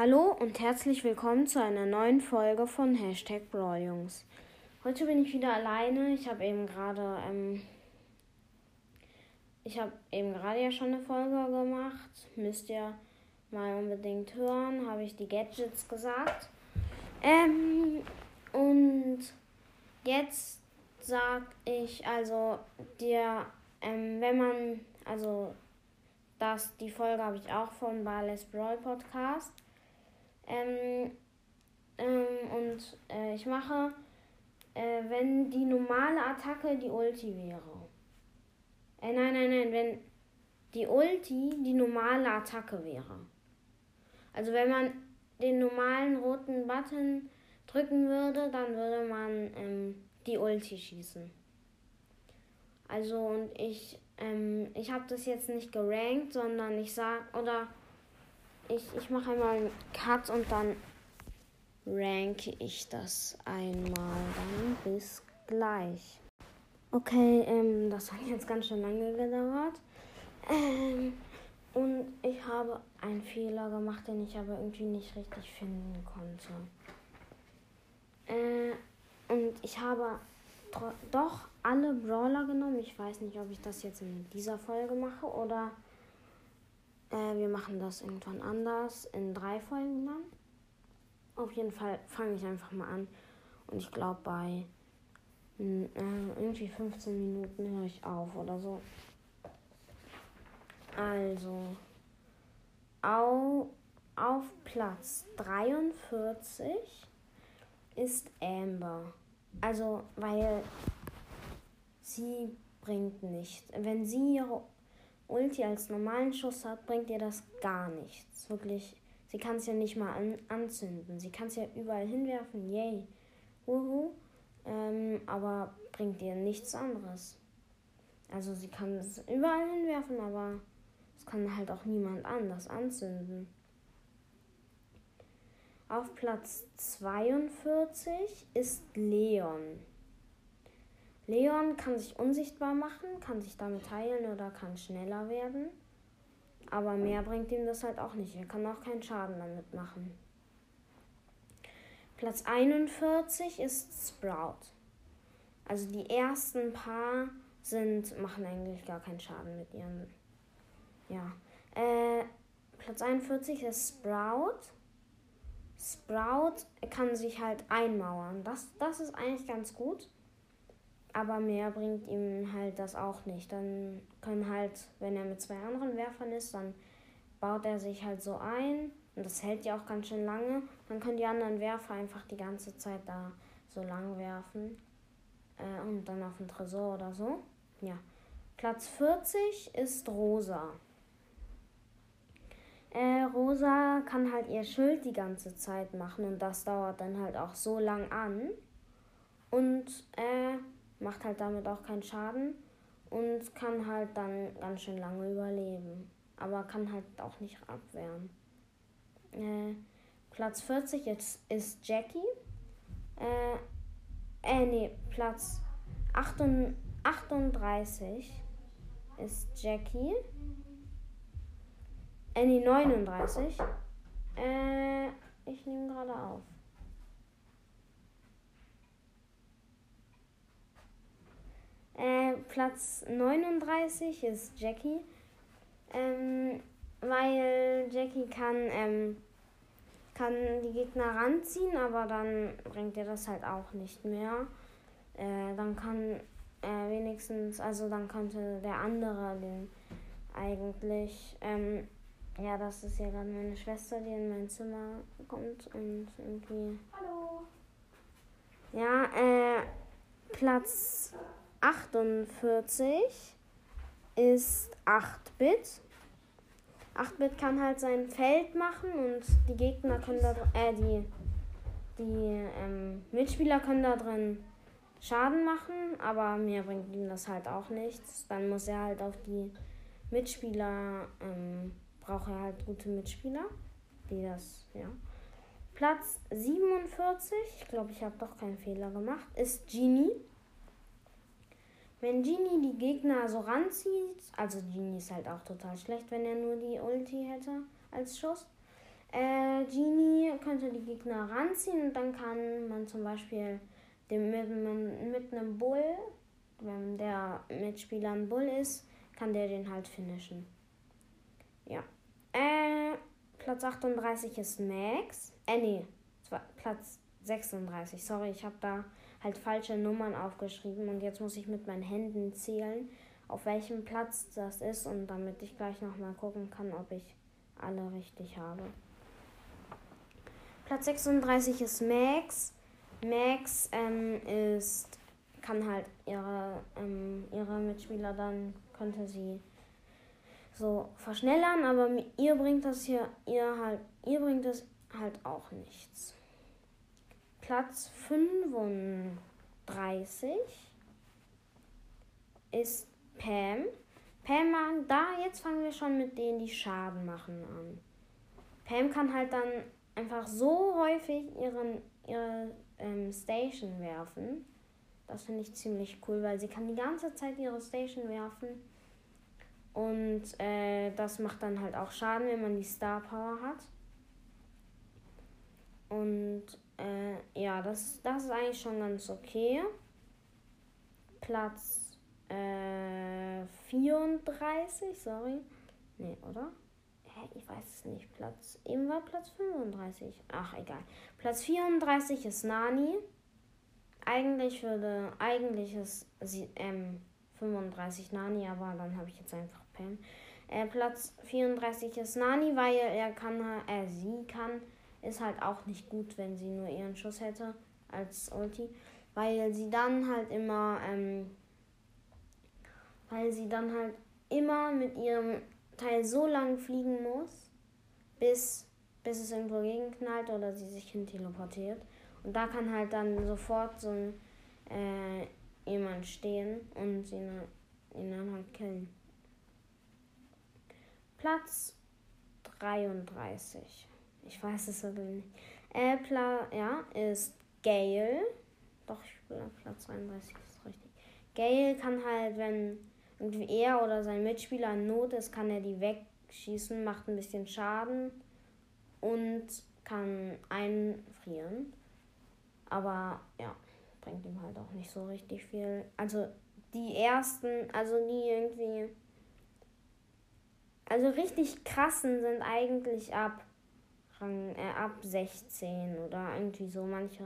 Hallo und herzlich willkommen zu einer neuen Folge von Hashtag Brawljungs. Heute bin ich wieder alleine. Ich habe eben gerade, ähm, ich habe eben gerade ja schon eine Folge gemacht. Müsst ihr mal unbedingt hören. Habe ich die Gadgets gesagt. Ähm, und jetzt sag ich also dir, ähm, wenn man, also das, die Folge habe ich auch vom Barles Brawl Podcast. Ähm, ähm, und äh, ich mache, äh, wenn die normale Attacke die Ulti wäre. Äh, nein, nein, nein, wenn die Ulti die normale Attacke wäre. Also wenn man den normalen roten Button drücken würde, dann würde man ähm, die Ulti schießen. Also und ich, ähm, ich habe das jetzt nicht gerankt, sondern ich sag, oder ich, ich mache einmal einen Cut und dann ranke ich das einmal. Dann bis gleich. Okay, ähm, das hat jetzt ganz schön lange gedauert. Ähm, und ich habe einen Fehler gemacht, den ich aber irgendwie nicht richtig finden konnte. Äh, und ich habe doch alle Brawler genommen. Ich weiß nicht, ob ich das jetzt in dieser Folge mache oder äh, wir machen das irgendwann anders in drei Folgen dann. Auf jeden Fall fange ich einfach mal an. Und ich glaube, bei äh, irgendwie 15 Minuten höre ich auf oder so. Also, au, auf Platz 43 ist Amber. Also, weil sie bringt nichts. Wenn sie ihre Ulti als normalen Schuss hat, bringt ihr das gar nichts. Wirklich, sie kann es ja nicht mal an, anzünden. Sie kann es ja überall hinwerfen, yay. Uhu. Ähm, aber bringt ihr nichts anderes. Also sie kann es überall hinwerfen, aber es kann halt auch niemand anders anzünden. Auf Platz 42 ist Leon. Leon kann sich unsichtbar machen, kann sich damit heilen oder kann schneller werden. Aber mehr bringt ihm das halt auch nicht. Er kann auch keinen Schaden damit machen. Platz 41 ist Sprout. Also die ersten paar sind, machen eigentlich gar keinen Schaden mit ihren. Ja. Äh, Platz 41 ist Sprout. Sprout kann sich halt einmauern. Das, das ist eigentlich ganz gut. Aber mehr bringt ihm halt das auch nicht. Dann können halt, wenn er mit zwei anderen Werfern ist, dann baut er sich halt so ein. Und das hält ja auch ganz schön lange. Dann können die anderen Werfer einfach die ganze Zeit da so lang werfen. Äh, und dann auf den Tresor oder so. Ja. Platz 40 ist Rosa. Äh, Rosa kann halt ihr Schild die ganze Zeit machen und das dauert dann halt auch so lang an. Und äh, macht halt damit auch keinen Schaden und kann halt dann ganz schön lange überleben. Aber kann halt auch nicht abwehren. Äh, Platz 40 ist, ist Jackie. Äh, äh, nee, Platz 38 ist Jackie. Äh, nee, 39. Äh, ich nehme gerade auf. Äh, Platz 39 ist Jackie. Ähm, weil Jackie kann, ähm, kann die Gegner ranziehen, aber dann bringt ihr das halt auch nicht mehr. Äh, dann kann äh, wenigstens, also dann könnte der andere den eigentlich, ähm, ja, das ist ja gerade meine Schwester, die in mein Zimmer kommt und irgendwie. Hallo. Ja, äh, Platz 48 ist 8-Bit. 8-Bit kann halt sein Feld machen und die Gegner können da äh, die, die ähm, Mitspieler können da drin Schaden machen, aber mir bringt ihm das halt auch nichts. Dann muss er halt auf die Mitspieler, ähm, braucht er halt gute Mitspieler, die das, ja. Platz 47, ich glaube, ich habe doch keinen Fehler gemacht, ist Genie. Wenn Genie die Gegner so ranzieht, also Genie ist halt auch total schlecht, wenn er nur die Ulti hätte als Schuss. Äh, Genie könnte die Gegner ranziehen und dann kann man zum Beispiel dem, mit, mit einem Bull, wenn der Mitspieler ein Bull ist, kann der den halt finishen. Ja. Äh, Platz 38 ist Max. Äh, nee, Platz 36. Sorry, ich habe da halt falsche Nummern aufgeschrieben und jetzt muss ich mit meinen Händen zählen, auf welchem Platz das ist und damit ich gleich nochmal gucken kann, ob ich alle richtig habe. Platz 36 ist Max. Max ähm, ist, kann halt ihre, ähm, ihre Mitspieler dann, könnte sie so verschnellern, aber ihr bringt das hier, ihr halt, ihr bringt es halt auch nichts. Platz 35 ist Pam. Pam, da jetzt fangen wir schon mit denen, die Schaden machen an. Pam kann halt dann einfach so häufig ihren, ihre ähm, Station werfen. Das finde ich ziemlich cool, weil sie kann die ganze Zeit ihre Station werfen. Und äh, das macht dann halt auch Schaden, wenn man die Star Power hat. Und äh, ja, das, das ist eigentlich schon ganz okay. Platz äh, 34, sorry. Nee, oder? Hä, ich weiß es nicht. Platz. Eben war Platz 35. Ach, egal. Platz 34 ist Nani. Eigentlich würde. Eigentlich ist sie, ähm, 35 Nani, aber dann habe ich jetzt einfach Pam. Äh, Platz 34 ist Nani, weil er kann, äh, sie kann ist halt auch nicht gut, wenn sie nur ihren Schuss hätte als Ulti, weil sie dann halt immer, ähm, weil sie dann halt immer mit ihrem Teil so lang fliegen muss, bis, bis es irgendwo gegenknallt oder sie sich hin teleportiert. Und da kann halt dann sofort so ein, äh, jemand stehen und sie ihn dann halt killen. Platz 33 ich weiß es aber nicht. Äh, ja, ist Gale. Doch, ich bin auf Platz 32, ist richtig. Gale kann halt, wenn irgendwie er oder sein Mitspieler in Not ist, kann er die wegschießen, macht ein bisschen Schaden und kann einfrieren. Aber ja, bringt ihm halt auch nicht so richtig viel. Also die ersten, also die irgendwie. Also richtig krassen sind eigentlich ab Rang äh, ab 16 oder irgendwie so manche.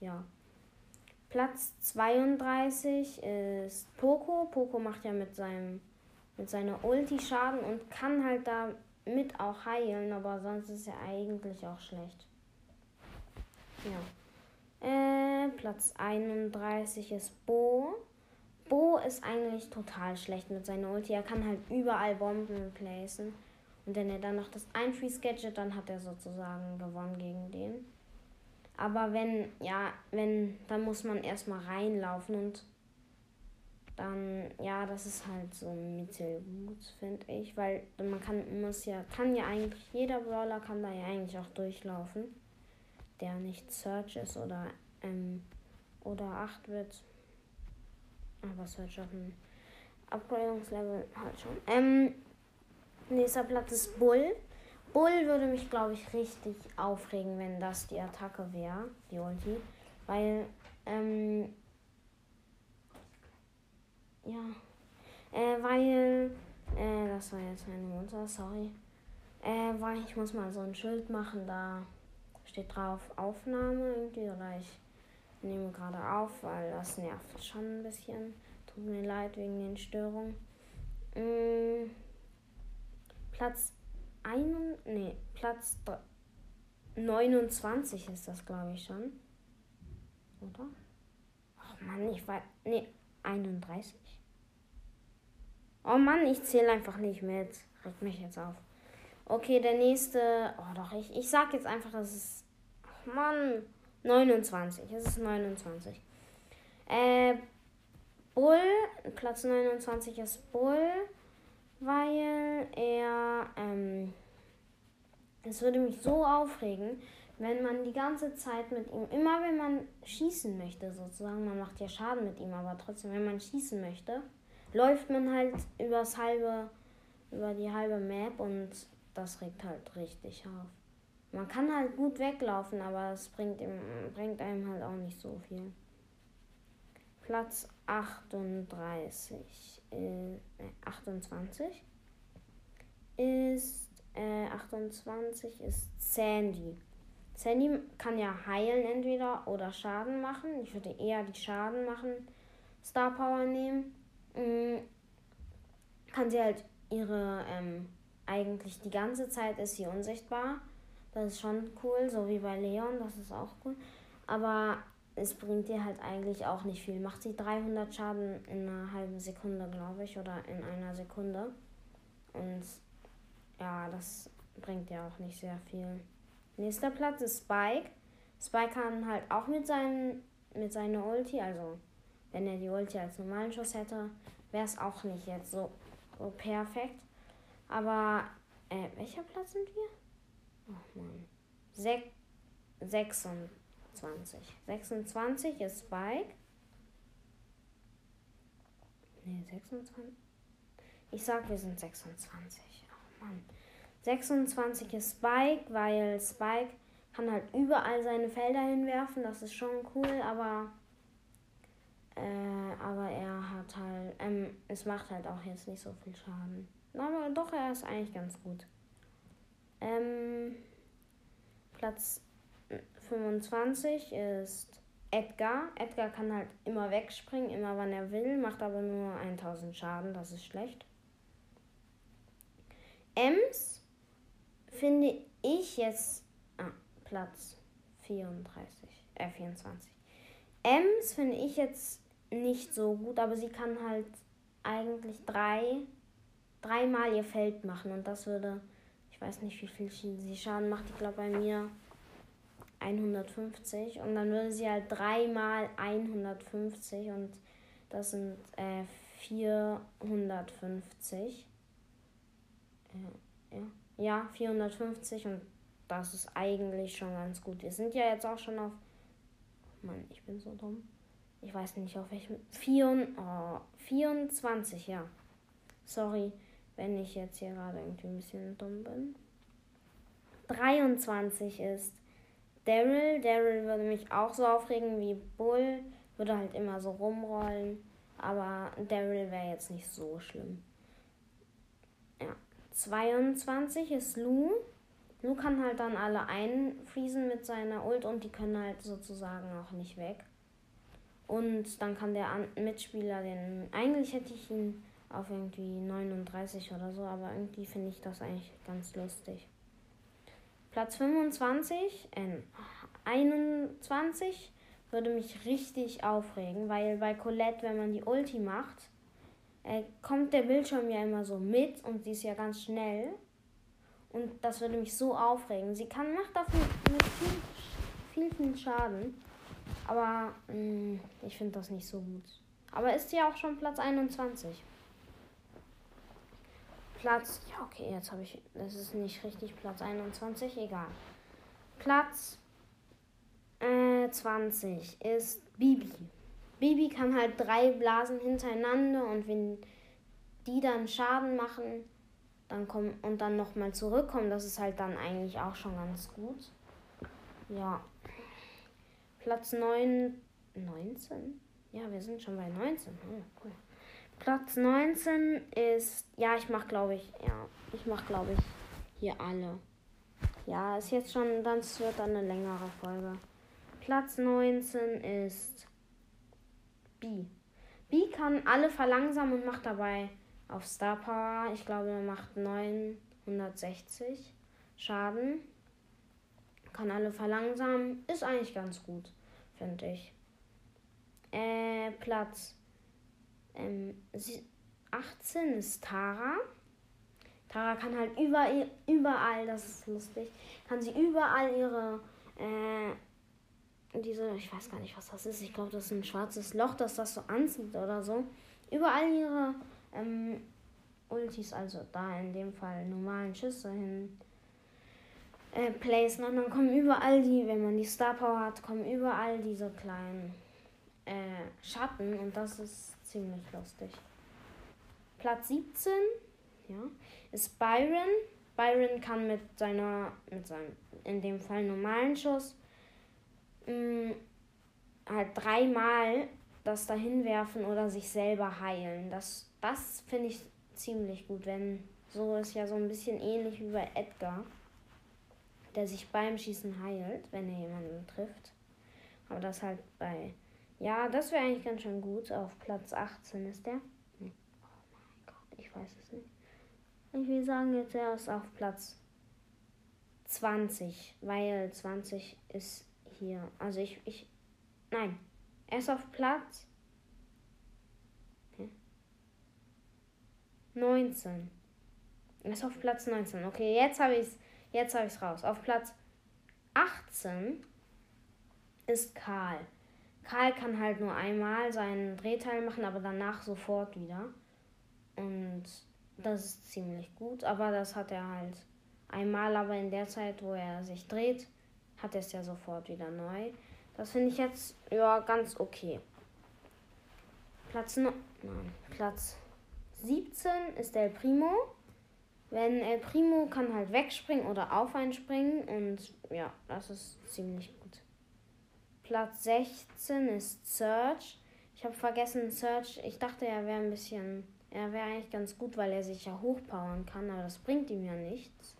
Ja. Platz 32 ist Poco. Poco macht ja mit seinem mit seiner Ulti Schaden und kann halt damit auch heilen, aber sonst ist er eigentlich auch schlecht. Ja. Äh, Platz 31 ist Bo. Bo ist eigentlich total schlecht mit seiner Ulti. Er kann halt überall Bomben placen. Und wenn er dann noch das Einfreeze-Gadget, dann hat er sozusagen gewonnen gegen den. Aber wenn, ja, wenn, dann muss man erstmal reinlaufen und dann, ja, das ist halt so mittelgut, finde ich. Weil man kann, muss ja, kann ja eigentlich, jeder Brawler kann da ja eigentlich auch durchlaufen. Der nicht Search ist oder, ähm, oder 8 wird. Aber Search auf dem Upgradungslevel halt schon. Ähm, Nächster Platz ist Bull. Bull würde mich, glaube ich, richtig aufregen, wenn das die Attacke wäre, die Ulti. Weil, ähm, ja, äh, weil, äh, das war jetzt meine Mutter, sorry. Äh, weil ich muss mal so ein Schild machen, da steht drauf Aufnahme irgendwie, oder ich nehme gerade auf, weil das nervt schon ein bisschen. Tut mir leid wegen den Störungen. Mmh. Platz 1, nee, Platz 29 ist das, glaube ich, schon. Oder? Ach Mann, ich weiß. Nee, 31. Oh Mann, ich zähle einfach nicht mit. Regt mich jetzt auf. Okay, der nächste. Oh doch, ich, ich sag jetzt einfach, dass es. Ach Mann. 29. Es ist 29. Äh, Bull. Platz 29 ist Bull weil er, ähm, es würde mich so aufregen, wenn man die ganze Zeit mit ihm, immer wenn man schießen möchte, sozusagen, man macht ja Schaden mit ihm, aber trotzdem, wenn man schießen möchte, läuft man halt übers halbe, über die halbe Map und das regt halt richtig auf. Man kann halt gut weglaufen, aber es bringt, bringt einem halt auch nicht so viel. Platz 38, äh, 28 ist äh, 28 ist Sandy. Sandy kann ja heilen entweder oder Schaden machen. Ich würde eher die Schaden machen Star Power nehmen. Mhm. Kann sie halt ihre ähm, eigentlich die ganze Zeit ist sie unsichtbar. Das ist schon cool, so wie bei Leon, das ist auch cool. Aber es bringt dir halt eigentlich auch nicht viel. Macht sie 300 Schaden in einer halben Sekunde, glaube ich, oder in einer Sekunde. Und ja, das bringt dir auch nicht sehr viel. Nächster Platz ist Spike. Spike kann halt auch mit, seinen, mit seiner Ulti, also wenn er die Ulti als normalen Schuss hätte, wäre es auch nicht jetzt so, so perfekt. Aber, äh, welcher Platz sind wir? Oh Mann. Sek 26. 26 ist Spike. Ne, 26. Ich sag, wir sind 26. Oh Mann. 26 ist Spike, weil Spike kann halt überall seine Felder hinwerfen. Das ist schon cool, aber äh, aber er hat halt, ähm, es macht halt auch jetzt nicht so viel Schaden. Aber doch, er ist eigentlich ganz gut. Ähm, Platz 25 ist Edgar. Edgar kann halt immer wegspringen, immer wann er will, macht aber nur 1000 Schaden, das ist schlecht. Ems finde ich jetzt ah, Platz 34, äh 24. Ems finde ich jetzt nicht so gut, aber sie kann halt eigentlich drei, dreimal ihr Feld machen und das würde, ich weiß nicht, wie viel sie Schaden macht. Ich glaube bei mir 150 und dann würde sie halt dreimal 150 und das sind äh, 450. Ja, ja. ja, 450 und das ist eigentlich schon ganz gut. Wir sind ja jetzt auch schon auf. Mann, ich bin so dumm ich weiß nicht auf welchem, 4, oh, 24, ja. Sorry, wenn ich jetzt hier gerade irgendwie ein bisschen dumm bin. 23 ist Daryl. Daryl würde mich auch so aufregen wie Bull. Würde halt immer so rumrollen. Aber Daryl wäre jetzt nicht so schlimm. Ja. 22 ist Lou. Lou kann halt dann alle einfriesen mit seiner Ult und die können halt sozusagen auch nicht weg. Und dann kann der Mitspieler den. Eigentlich hätte ich ihn auf irgendwie 39 oder so, aber irgendwie finde ich das eigentlich ganz lustig. Platz 25, äh, 21 würde mich richtig aufregen, weil bei Colette, wenn man die Ulti macht, äh, kommt der Bildschirm ja immer so mit und sie ist ja ganz schnell. Und das würde mich so aufregen. Sie kann macht dafür mit viel, viel, viel Schaden. Aber mh, mm, ich finde das nicht so gut. Aber ist ja auch schon Platz 21. Platz, ja okay, jetzt habe ich, das ist nicht richtig Platz 21, egal. Platz äh, 20 ist Bibi. Bibi kann halt drei Blasen hintereinander und wenn die dann Schaden machen, dann kommen und dann nochmal zurückkommen, das ist halt dann eigentlich auch schon ganz gut. Ja. Platz 9, 19? Ja, wir sind schon bei 19. Oh, cool. Platz 19 ist, ja, ich mach glaube ich, ja, ich mach glaube ich hier alle. Ja, ist jetzt schon, dann wird dann eine längere Folge. Platz 19 ist B. B kann alle verlangsamen und macht dabei auf Star Power, ich glaube, er macht 960 Schaden kann alle verlangsamen. Ist eigentlich ganz gut, finde ich. Äh, Platz ähm, 18 ist Tara. Tara kann halt überall, überall, das ist lustig, kann sie überall ihre, äh, diese, ich weiß gar nicht, was das ist. Ich glaube, das ist ein schwarzes Loch, das das so anzieht oder so. Überall ihre ähm, Ultis, also da in dem Fall normalen Schüsse hin äh, placen und dann kommen überall die, wenn man die Star Power hat, kommen überall diese kleinen äh, Schatten und das ist ziemlich lustig. Platz 17 ja, ist Byron. Byron kann mit seiner, mit seinem, in dem Fall normalen Schuss, mh, mm, halt dreimal das dahin werfen oder sich selber heilen. Das, das finde ich ziemlich gut, wenn so ist ja so ein bisschen ähnlich wie bei Edgar, der sich beim Schießen heilt, wenn er jemanden trifft. Aber das halt bei. Ja, das wäre eigentlich ganz schön gut. Auf Platz 18 ist der. Oh mein Gott, ich weiß es nicht. Ich will sagen, jetzt er ist auf Platz 20, weil 20 ist hier. Also ich, ich, nein, er ist auf Platz okay. 19. Er ist auf Platz 19. Okay, jetzt habe ich es jetzt habe ich raus. Auf Platz 18 ist Karl. Karl kann halt nur einmal seinen Drehteil machen, aber danach sofort wieder. Und das ist ziemlich gut, aber das hat er halt einmal, aber in der Zeit, wo er sich dreht, hat er es ja sofort wieder neu. Das finde ich jetzt ja ganz okay. Platz, no Platz 17 ist El Primo. Wenn El Primo kann halt wegspringen oder auf einen springen und ja, das ist ziemlich gut. Platz 16 ist Search. Ich habe vergessen Search. Ich dachte, er wäre ein bisschen er wäre eigentlich ganz gut, weil er sich ja hochpowern kann, aber das bringt ihm ja nichts.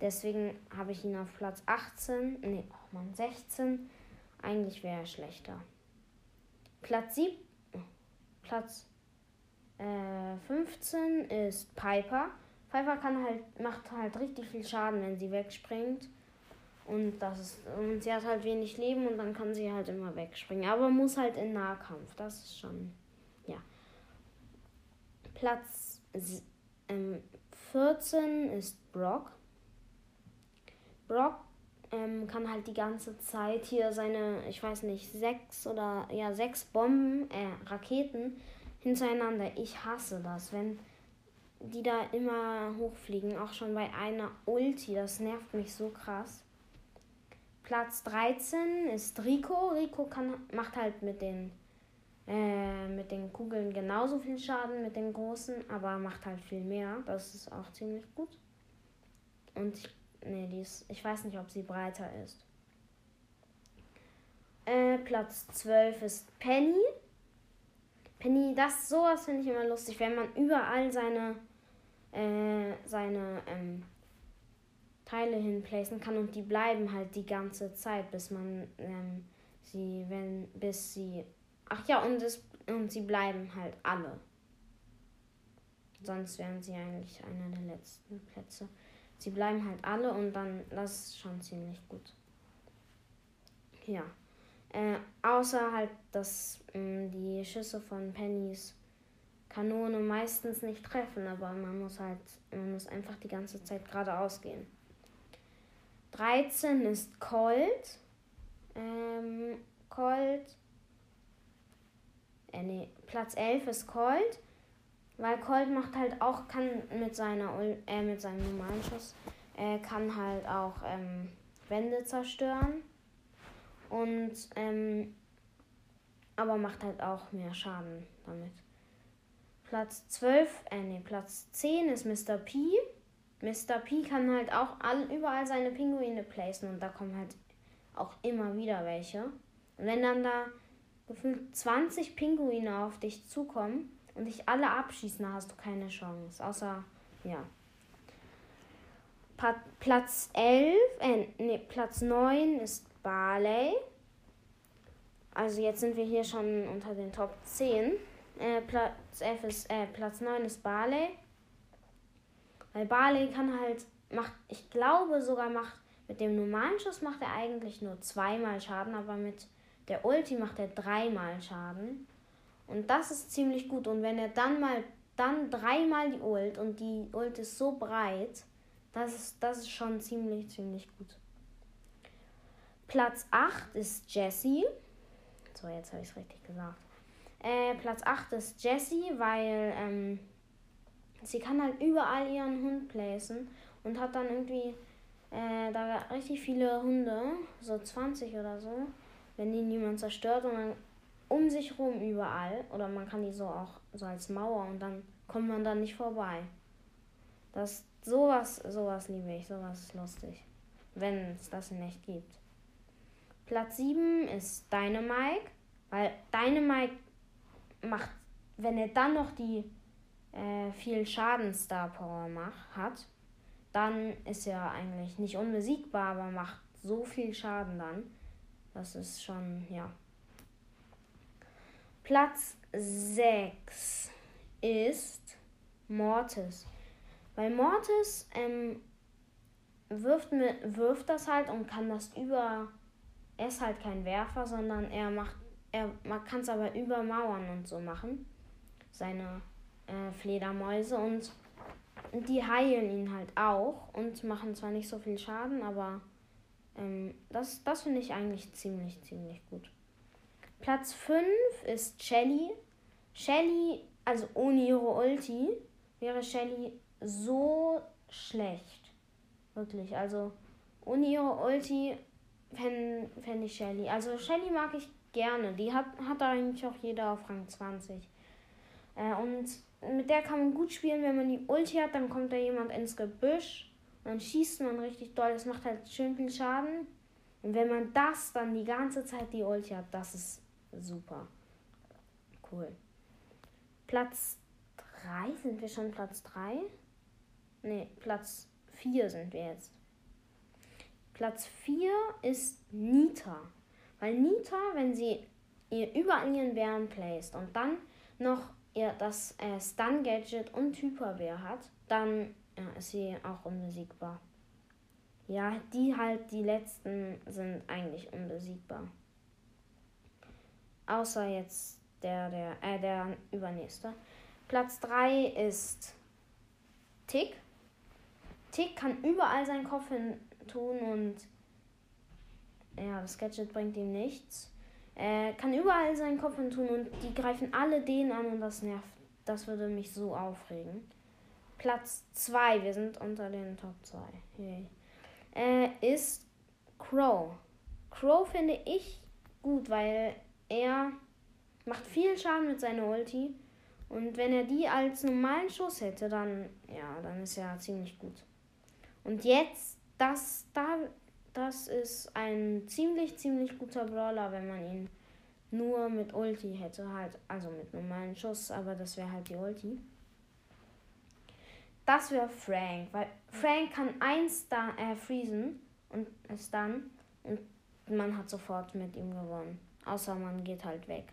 Deswegen habe ich ihn auf Platz 18, nee, oh Mann, 16. Eigentlich wäre er schlechter. Platz 7, Platz äh, 15 ist Piper. Piper kann halt, macht halt richtig viel Schaden, wenn sie wegspringt. Und das ist, und sie hat halt wenig Leben und dann kann sie halt immer wegspringen. Aber muss halt in Nahkampf. Das ist schon, ja. Platz ähm, 14 ist Brock. Brock ähm, kann halt die ganze Zeit hier seine, ich weiß nicht, sechs oder ja, sechs Bomben, äh, Raketen hintereinander. Ich hasse das, wenn die da immer hochfliegen, auch schon bei einer Ulti. Das nervt mich so krass. Platz 13 ist Rico. Rico kann, macht halt mit den äh, mit den Kugeln genauso viel Schaden mit den großen, aber macht halt viel mehr. Das ist auch ziemlich gut. Und ich, nee, die ist, ich weiß nicht, ob sie breiter ist. Äh, Platz 12 ist Penny. Penny, das sowas finde ich immer lustig, wenn man überall seine äh, seine ähm, Teile hinplacen kann und die bleiben halt die ganze Zeit, bis man ähm, sie, wenn, bis sie Ach ja, und, es, und sie bleiben halt alle. Sonst wären sie eigentlich einer der letzten Plätze. Sie bleiben halt alle und dann, das ist schon ziemlich gut. Ja. Äh, außer halt, dass mh, mm, die Schüsse von Pennys Kanone meistens nicht treffen, aber man muss halt, man muss einfach die ganze Zeit geradeaus gehen. 13 ist Colt. Ähm, Colt äh, nee, Platz 11 ist Colt. Weil Colt macht halt auch, kann mit seiner äh, mit seinem normalen Schuss, äh, kann halt auch ähm, Wände zerstören. Und ähm, aber macht halt auch mehr Schaden damit. Platz 12, äh nee, Platz 10 ist Mr. P. Mr. P kann halt auch all, überall seine Pinguine placen und da kommen halt auch immer wieder welche. Und wenn dann da gefühlt 20 Pinguine auf dich zukommen und dich alle abschießen, da hast du keine Chance. Außer, ja. Pa Platz 11, äh, nee, Platz 9 ist Barley. Also jetzt sind wir hier schon unter den Top 10. Äh, Platz 11 ist, äh, Platz 9 ist Barley. Weil Barley kann halt, macht, ich glaube sogar macht, mit dem normalen Schuss macht er eigentlich nur zweimal Schaden, aber mit der Ulti macht er dreimal Schaden. Und das ist ziemlich gut. Und wenn er dann mal, dann dreimal die Ult und die Ult ist so breit, das ist, das ist schon ziemlich, ziemlich gut. Platz 8 ist Jessie. So, jetzt habe ich es richtig gesagt. Äh, Platz 8 ist Jessie, weil ähm, sie kann halt überall ihren Hund placen und hat dann irgendwie äh, da richtig viele Hunde, so 20 oder so wenn die niemand zerstört und dann um sich rum überall oder man kann die so auch so als Mauer und dann kommt man da nicht vorbei. Das sowas, sowas liebe ich, sowas ist lustig. Wenn es das in echt gibt. Platz 7 ist Dynamite, weil Dynamite macht, wenn er dann noch die äh, viel Schaden Star Power macht, hat, dann ist er eigentlich nicht unbesiegbar, aber macht so viel Schaden dann. Das ist schon, ja. Platz 6 ist Mortis. Weil Mortis ähm, wirft, wirft das halt und kann das über. Er ist halt kein Werfer, sondern er macht. Er, kann es aber über Mauern und so machen. Seine äh, Fledermäuse und die heilen ihn halt auch und machen zwar nicht so viel Schaden, aber ähm, das, das finde ich eigentlich ziemlich, ziemlich gut. Platz 5 ist Shelly. Shelly, also ohne ihre Ulti, wäre Shelly so schlecht. Wirklich, also ohne ihre Ulti fände fänd ich Shelly. Also Shelly mag ich gerne. Die hat, hat eigentlich auch jeder auf Rang 20. Äh, und mit der kann man gut spielen, wenn man die Ulti hat, dann kommt da jemand ins Gebüsch. Dann schießt man richtig doll. Das macht halt schön viel Schaden. Und wenn man das dann die ganze Zeit die Ulti hat, das ist super. Cool. Platz 3, sind wir schon Platz 3? Ne, Platz 4 sind wir jetzt. Platz 4 ist Nita. Weil Nita, wenn sie ihr überall ihren Bären placed und dann noch ihr das äh, Stun-Gadget und Hyperwehr hat, dann ja, ist sie auch unbesiegbar. Ja, die halt, die letzten sind eigentlich unbesiegbar. Außer jetzt der, der, äh, der übernächste. Platz 3 ist Tick. Tick kann überall seinen Kopf hin tun und ja, das Gadget bringt ihm nichts. Er kann überall seinen Kopf hin tun und die greifen alle den an und das nervt. Das würde mich so aufregen. Platz 2, wir sind unter den Top 2. Hey. Äh, ist Crow. Crow finde ich gut, weil er macht viel Schaden mit seiner Ulti. Und wenn er die als normalen Schuss hätte, dann, ja, dann ist er ziemlich gut. Und jetzt, das, da, das ist ein ziemlich, ziemlich guter Brawler, wenn man ihn nur mit Ulti hätte, halt, also mit normalen Schuss, aber das wäre halt die Ulti. Das wäre Frank, weil Frank kann eins da äh, freezen und es dann und man hat sofort mit ihm gewonnen. Außer man geht halt weg.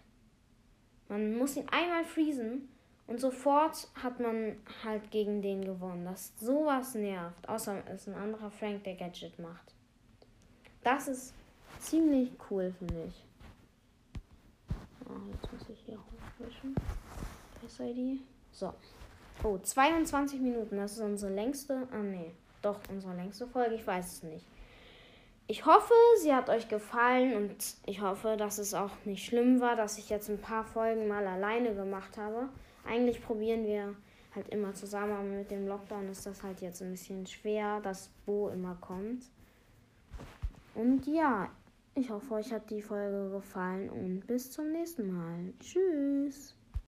Man muss ihn einmal freezen und sofort hat man halt gegen den gewonnen. Das sowas nervt. Außer es ist ein anderer Frank, der Gadget macht. Das ist ziemlich cool, finde ich. Oh, jetzt muss ich hier hochwischen. Face-ID. So. Oh, 22 Minuten. Das ist unsere längste. Ah, nee. Doch, unsere längste Folge. Ich weiß es nicht. Ich hoffe, sie hat euch gefallen und ich hoffe, dass es auch nicht schlimm war, dass ich jetzt ein paar Folgen mal alleine gemacht habe. Eigentlich probieren wir halt immer zusammen, aber mit dem Lockdown ist das halt jetzt ein bisschen schwer, dass Bo immer kommt. Und ja, ich hoffe, euch hat die Folge gefallen und bis zum nächsten Mal. Tschüss.